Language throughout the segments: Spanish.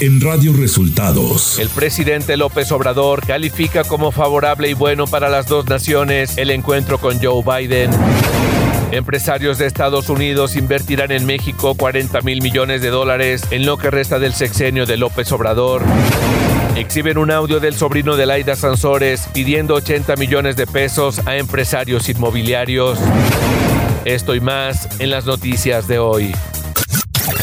en Radio Resultados. El presidente López Obrador califica como favorable y bueno para las dos naciones el encuentro con Joe Biden. Empresarios de Estados Unidos invertirán en México 40 mil millones de dólares en lo que resta del sexenio de López Obrador. Exhiben un audio del sobrino de Laida Sansores pidiendo 80 millones de pesos a empresarios inmobiliarios. Esto y más en las noticias de hoy.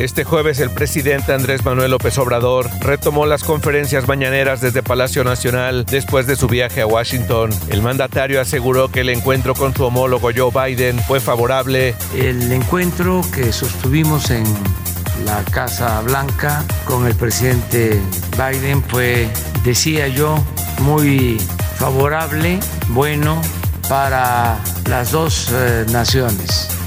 Este jueves el presidente Andrés Manuel López Obrador retomó las conferencias mañaneras desde Palacio Nacional después de su viaje a Washington. El mandatario aseguró que el encuentro con su homólogo Joe Biden fue favorable. El encuentro que sostuvimos en la Casa Blanca con el presidente Biden fue, decía yo, muy favorable, bueno para las dos eh, naciones.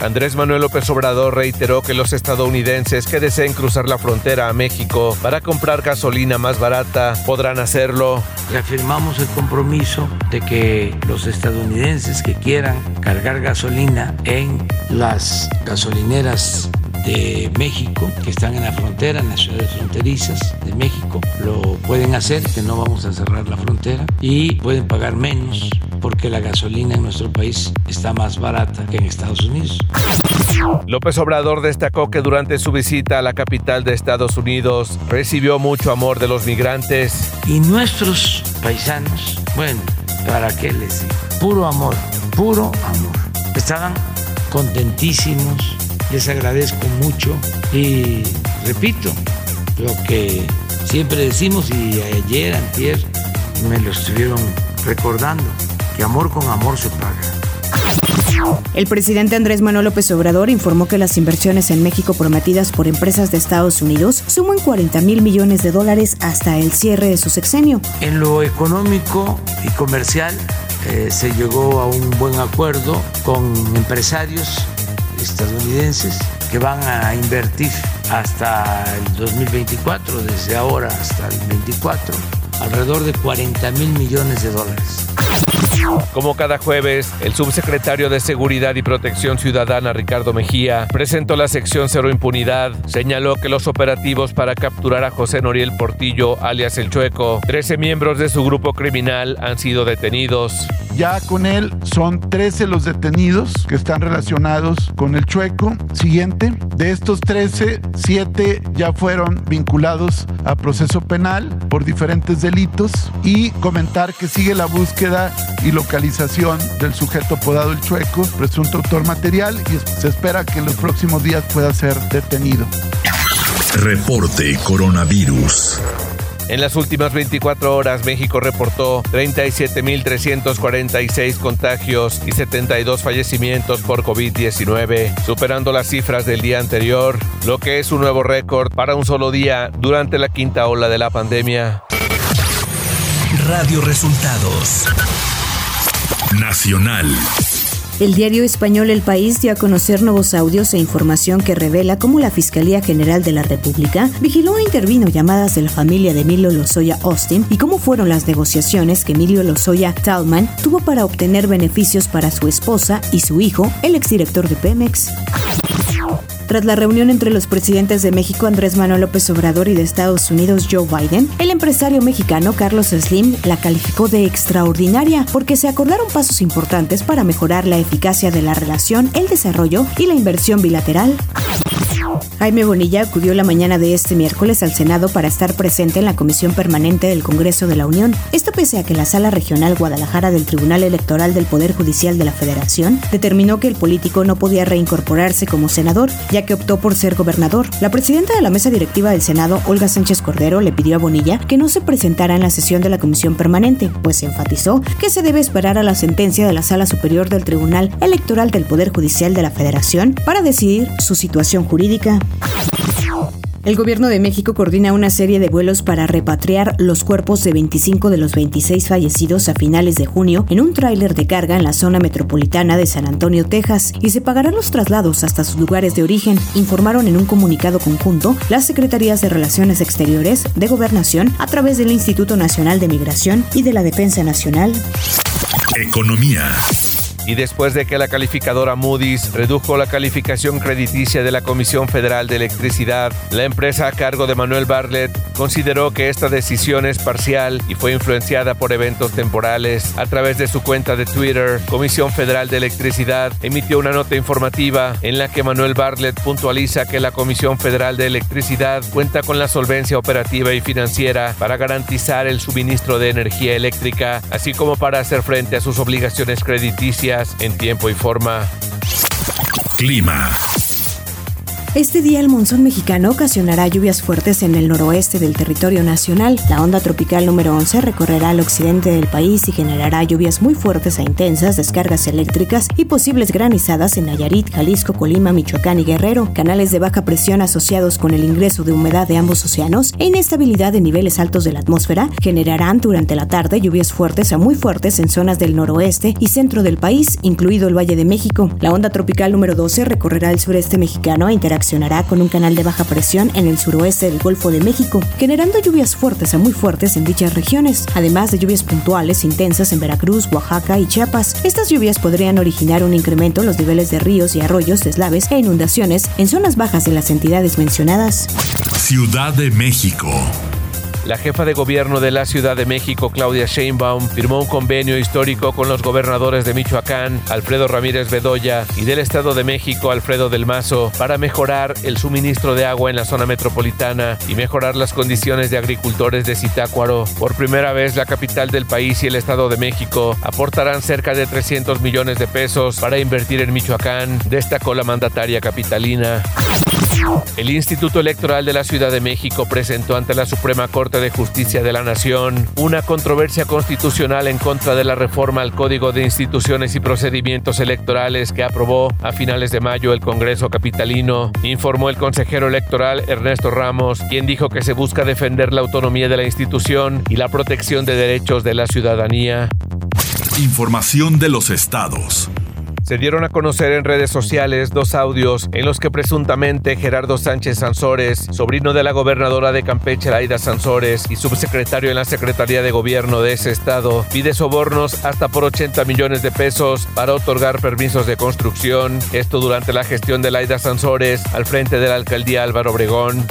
Andrés Manuel López Obrador reiteró que los estadounidenses que deseen cruzar la frontera a México para comprar gasolina más barata podrán hacerlo. Reafirmamos el compromiso de que los estadounidenses que quieran cargar gasolina en las gasolineras de México, que están en la frontera, en las ciudades fronterizas de México, lo pueden hacer, que no vamos a cerrar la frontera, y pueden pagar menos porque la gasolina en nuestro país está más barata que en Estados Unidos. López Obrador destacó que durante su visita a la capital de Estados Unidos recibió mucho amor de los migrantes. Y nuestros paisanos, bueno, ¿para qué les digo? Puro amor, puro amor. Estaban contentísimos, les agradezco mucho y repito lo que siempre decimos y ayer, antier, me lo estuvieron recordando que amor con amor se paga. El presidente Andrés Manuel López Obrador informó que las inversiones en México prometidas por empresas de Estados Unidos suman 40 mil millones de dólares hasta el cierre de su sexenio. En lo económico y comercial eh, se llegó a un buen acuerdo con empresarios estadounidenses que van a invertir hasta el 2024, desde ahora hasta el 24, alrededor de 40 mil millones de dólares. Como cada jueves, el subsecretario de Seguridad y Protección Ciudadana, Ricardo Mejía, presentó la sección Cero Impunidad. Señaló que los operativos para capturar a José Noriel Portillo, alias El Chueco, 13 miembros de su grupo criminal han sido detenidos. Ya con él son 13 los detenidos que están relacionados con el Chueco. Siguiente, de estos 13, 7 ya fueron vinculados a proceso penal por diferentes delitos y comentar que sigue la búsqueda y localización del sujeto apodado El Chueco, presunto autor material, y se espera que en los próximos días pueda ser detenido. Reporte Coronavirus. En las últimas 24 horas, México reportó 37.346 contagios y 72 fallecimientos por COVID-19, superando las cifras del día anterior, lo que es un nuevo récord para un solo día durante la quinta ola de la pandemia. Radio Resultados Nacional. El diario español El País dio a conocer nuevos audios e información que revela cómo la Fiscalía General de la República vigiló e intervino llamadas de la familia de Emilio Lozoya Austin y cómo fueron las negociaciones que Emilio Lozoya Talman tuvo para obtener beneficios para su esposa y su hijo, el exdirector de Pemex. Tras la reunión entre los presidentes de México Andrés Manuel López Obrador y de Estados Unidos Joe Biden, el empresario mexicano Carlos Slim la calificó de extraordinaria porque se acordaron pasos importantes para mejorar la eficacia de la relación, el desarrollo y la inversión bilateral. Jaime Bonilla acudió la mañana de este miércoles al Senado para estar presente en la Comisión Permanente del Congreso de la Unión. Esto pese a que la Sala Regional Guadalajara del Tribunal Electoral del Poder Judicial de la Federación determinó que el político no podía reincorporarse como senador, ya que optó por ser gobernador. La presidenta de la mesa directiva del Senado, Olga Sánchez Cordero, le pidió a Bonilla que no se presentara en la sesión de la Comisión Permanente, pues enfatizó que se debe esperar a la sentencia de la Sala Superior del Tribunal Electoral del Poder Judicial de la Federación para decidir su situación jurídica. El gobierno de México coordina una serie de vuelos para repatriar los cuerpos de 25 de los 26 fallecidos a finales de junio en un tráiler de carga en la zona metropolitana de San Antonio, Texas, y se pagarán los traslados hasta sus lugares de origen, informaron en un comunicado conjunto las Secretarías de Relaciones Exteriores, de Gobernación, a través del Instituto Nacional de Migración y de la Defensa Nacional. Economía y después de que la calificadora Moody's redujo la calificación crediticia de la Comisión Federal de Electricidad, la empresa a cargo de Manuel Bartlett consideró que esta decisión es parcial y fue influenciada por eventos temporales. A través de su cuenta de Twitter, Comisión Federal de Electricidad emitió una nota informativa en la que Manuel Bartlett puntualiza que la Comisión Federal de Electricidad cuenta con la solvencia operativa y financiera para garantizar el suministro de energía eléctrica, así como para hacer frente a sus obligaciones crediticias en tiempo y forma. Clima. Este día el monzón mexicano ocasionará lluvias fuertes en el noroeste del territorio nacional. La onda tropical número 11 recorrerá el occidente del país y generará lluvias muy fuertes e intensas, descargas eléctricas y posibles granizadas en Nayarit, Jalisco, Colima, Michoacán y Guerrero. Canales de baja presión asociados con el ingreso de humedad de ambos océanos e inestabilidad de niveles altos de la atmósfera generarán durante la tarde lluvias fuertes a muy fuertes en zonas del noroeste y centro del país, incluido el Valle de México. La onda tropical número 12 recorrerá el sureste mexicano e interaccionará con un canal de baja presión en el suroeste del Golfo de México, generando lluvias fuertes a muy fuertes en dichas regiones, además de lluvias puntuales intensas en Veracruz, Oaxaca y Chiapas. Estas lluvias podrían originar un incremento en los niveles de ríos y arroyos, deslaves e inundaciones en zonas bajas de las entidades mencionadas. Ciudad de México. La jefa de gobierno de la Ciudad de México, Claudia Sheinbaum, firmó un convenio histórico con los gobernadores de Michoacán, Alfredo Ramírez Bedoya, y del Estado de México, Alfredo del Mazo, para mejorar el suministro de agua en la zona metropolitana y mejorar las condiciones de agricultores de Zitácuaro. Por primera vez, la capital del país y el Estado de México aportarán cerca de 300 millones de pesos para invertir en Michoacán, destacó la mandataria capitalina. El Instituto Electoral de la Ciudad de México presentó ante la Suprema Corte de Justicia de la Nación una controversia constitucional en contra de la reforma al Código de Instituciones y Procedimientos Electorales que aprobó a finales de mayo el Congreso Capitalino, informó el consejero electoral Ernesto Ramos, quien dijo que se busca defender la autonomía de la institución y la protección de derechos de la ciudadanía. Información de los estados. Se dieron a conocer en redes sociales dos audios en los que presuntamente Gerardo Sánchez Sansores, sobrino de la gobernadora de Campeche, Laida Sansores, y subsecretario en la Secretaría de Gobierno de ese estado, pide sobornos hasta por 80 millones de pesos para otorgar permisos de construcción. Esto durante la gestión de Laida Sansores al frente de la alcaldía Álvaro Obregón.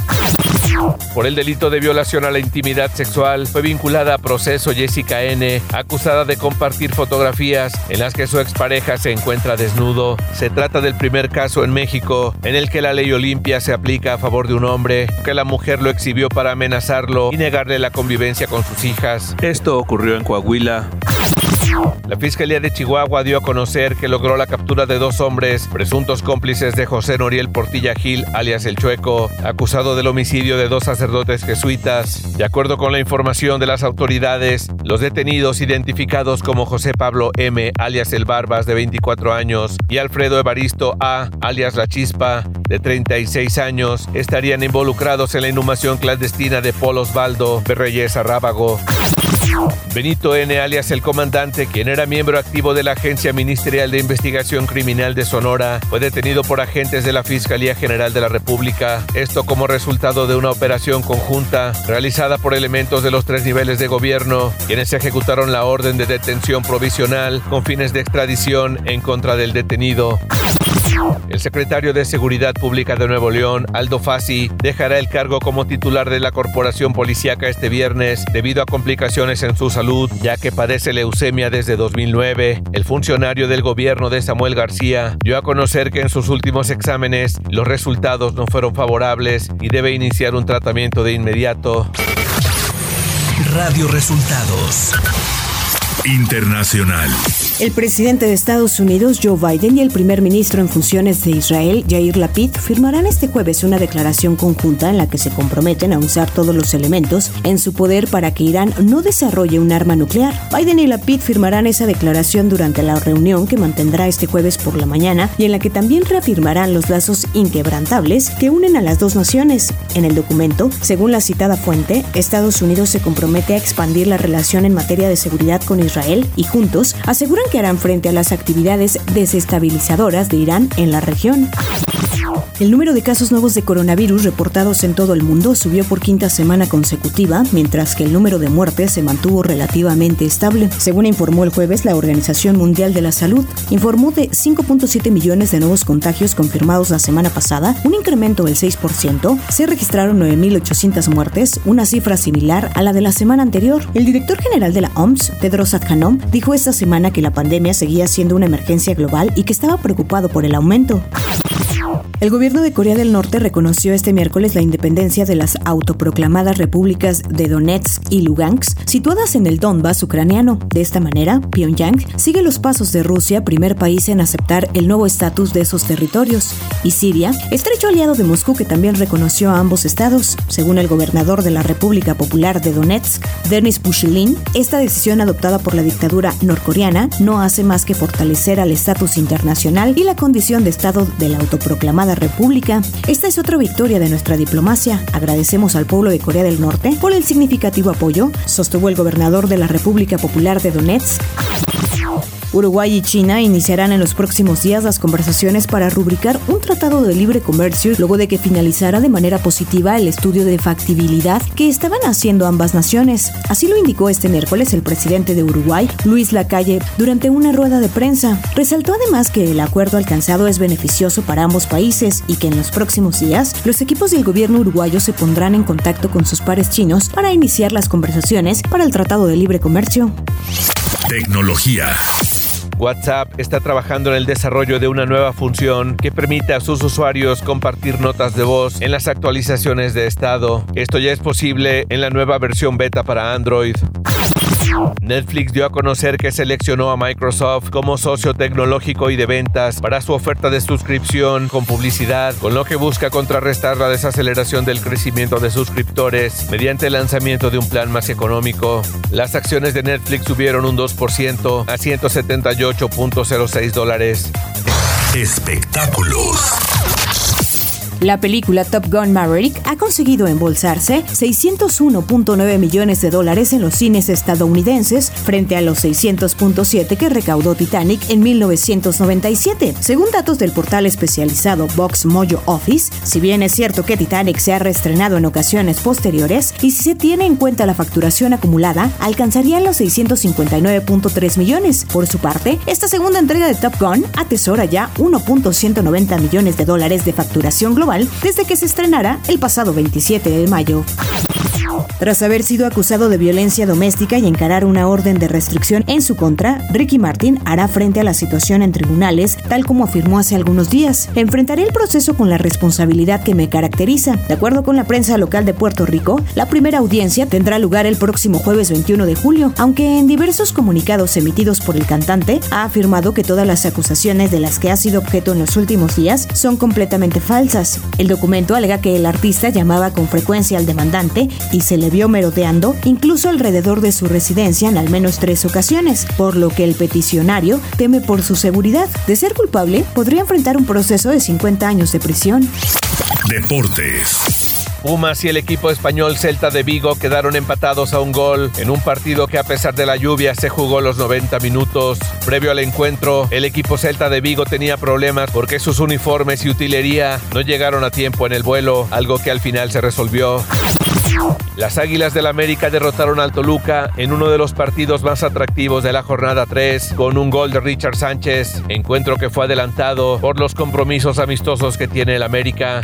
Por el delito de violación a la intimidad sexual, fue vinculada a proceso Jessica N., acusada de compartir fotografías en las que su expareja se encuentra desnudo. Se trata del primer caso en México en el que la ley Olimpia se aplica a favor de un hombre, que la mujer lo exhibió para amenazarlo y negarle la convivencia con sus hijas. Esto ocurrió en Coahuila. La Fiscalía de Chihuahua dio a conocer que logró la captura de dos hombres, presuntos cómplices de José Noriel Portilla Gil, alias El Chueco, acusado del homicidio de dos sacerdotes jesuitas. De acuerdo con la información de las autoridades, los detenidos identificados como José Pablo M., alias El Barbas, de 24 años, y Alfredo Evaristo A., alias La Chispa, de 36 años, estarían involucrados en la inhumación clandestina de Paul Osvaldo Berreyes Rábago. Benito N., alias el comandante, quien era miembro activo de la Agencia Ministerial de Investigación Criminal de Sonora, fue detenido por agentes de la Fiscalía General de la República. Esto como resultado de una operación conjunta realizada por elementos de los tres niveles de gobierno, quienes ejecutaron la orden de detención provisional con fines de extradición en contra del detenido. El secretario de Seguridad Pública de Nuevo León, Aldo Fassi, dejará el cargo como titular de la corporación policíaca este viernes debido a complicaciones en su salud, ya que padece leucemia desde 2009. El funcionario del gobierno de Samuel García dio a conocer que en sus últimos exámenes los resultados no fueron favorables y debe iniciar un tratamiento de inmediato. Radio Resultados Internacional. El presidente de Estados Unidos, Joe Biden, y el primer ministro en funciones de Israel, Yair Lapid, firmarán este jueves una declaración conjunta en la que se comprometen a usar todos los elementos en su poder para que Irán no desarrolle un arma nuclear. Biden y Lapid firmarán esa declaración durante la reunión que mantendrá este jueves por la mañana y en la que también reafirmarán los lazos inquebrantables que unen a las dos naciones. En el documento, según la citada fuente, Estados Unidos se compromete a expandir la relación en materia de seguridad con Israel y juntos aseguran que harán frente a las actividades desestabilizadoras de Irán en la región. El número de casos nuevos de coronavirus reportados en todo el mundo subió por quinta semana consecutiva, mientras que el número de muertes se mantuvo relativamente estable. Según informó el jueves la Organización Mundial de la Salud, informó de 5.7 millones de nuevos contagios confirmados la semana pasada, un incremento del 6%, se registraron 9.800 muertes, una cifra similar a la de la semana anterior. El director general de la OMS, Tedros Adhanom, dijo esta semana que la pandemia seguía siendo una emergencia global y que estaba preocupado por el aumento. Gobierno de Corea del Norte reconoció este miércoles la independencia de las autoproclamadas repúblicas de Donetsk y Lugansk, situadas en el Donbass ucraniano. De esta manera, Pyongyang sigue los pasos de Rusia, primer país en aceptar el nuevo estatus de esos territorios, y Siria, estrecho aliado de Moscú que también reconoció a ambos estados. Según el gobernador de la República Popular de Donetsk, Denis Pushilin, esta decisión adoptada por la dictadura norcoreana no hace más que fortalecer al estatus internacional y la condición de estado de la autoproclamada república. Esta es otra victoria de nuestra diplomacia. Agradecemos al pueblo de Corea del Norte por el significativo apoyo, sostuvo el gobernador de la República Popular de Donetsk. Uruguay y China iniciarán en los próximos días las conversaciones para rubricar un tratado de libre comercio luego de que finalizara de manera positiva el estudio de factibilidad que estaban haciendo ambas naciones. Así lo indicó este miércoles el presidente de Uruguay, Luis Lacalle, durante una rueda de prensa. Resaltó además que el acuerdo alcanzado es beneficioso para ambos países y que en los próximos días los equipos del gobierno uruguayo se pondrán en contacto con sus pares chinos para iniciar las conversaciones para el Tratado de Libre Comercio. Tecnología. WhatsApp está trabajando en el desarrollo de una nueva función que permite a sus usuarios compartir notas de voz en las actualizaciones de estado. Esto ya es posible en la nueva versión beta para Android. Netflix dio a conocer que seleccionó a Microsoft como socio tecnológico y de ventas para su oferta de suscripción con publicidad, con lo que busca contrarrestar la desaceleración del crecimiento de suscriptores mediante el lanzamiento de un plan más económico. Las acciones de Netflix subieron un 2% a 178.06 dólares. Espectáculos. La película Top Gun Maverick ha conseguido embolsarse 601.9 millones de dólares en los cines estadounidenses frente a los 600.7 que recaudó Titanic en 1997. Según datos del portal especializado Box Mojo Office, si bien es cierto que Titanic se ha reestrenado en ocasiones posteriores, y si se tiene en cuenta la facturación acumulada, alcanzarían los 659.3 millones. Por su parte, esta segunda entrega de Top Gun atesora ya 1.190 millones de dólares de facturación global desde que se estrenara el pasado 27 de mayo. Tras haber sido acusado de violencia doméstica y encarar una orden de restricción en su contra, Ricky Martin hará frente a la situación en tribunales, tal como afirmó hace algunos días. Enfrentaré el proceso con la responsabilidad que me caracteriza. De acuerdo con la prensa local de Puerto Rico, la primera audiencia tendrá lugar el próximo jueves 21 de julio, aunque en diversos comunicados emitidos por el cantante ha afirmado que todas las acusaciones de las que ha sido objeto en los últimos días son completamente falsas. El documento alega que el artista llamaba con frecuencia al demandante y se le vio merodeando incluso alrededor de su residencia en al menos tres ocasiones, por lo que el peticionario teme por su seguridad. De ser culpable, podría enfrentar un proceso de 50 años de prisión. Deportes. Pumas y el equipo español Celta de Vigo quedaron empatados a un gol en un partido que a pesar de la lluvia se jugó los 90 minutos. Previo al encuentro, el equipo Celta de Vigo tenía problemas porque sus uniformes y utilería no llegaron a tiempo en el vuelo, algo que al final se resolvió. Las Águilas del América derrotaron al Toluca en uno de los partidos más atractivos de la jornada 3 con un gol de Richard Sánchez, encuentro que fue adelantado por los compromisos amistosos que tiene el América.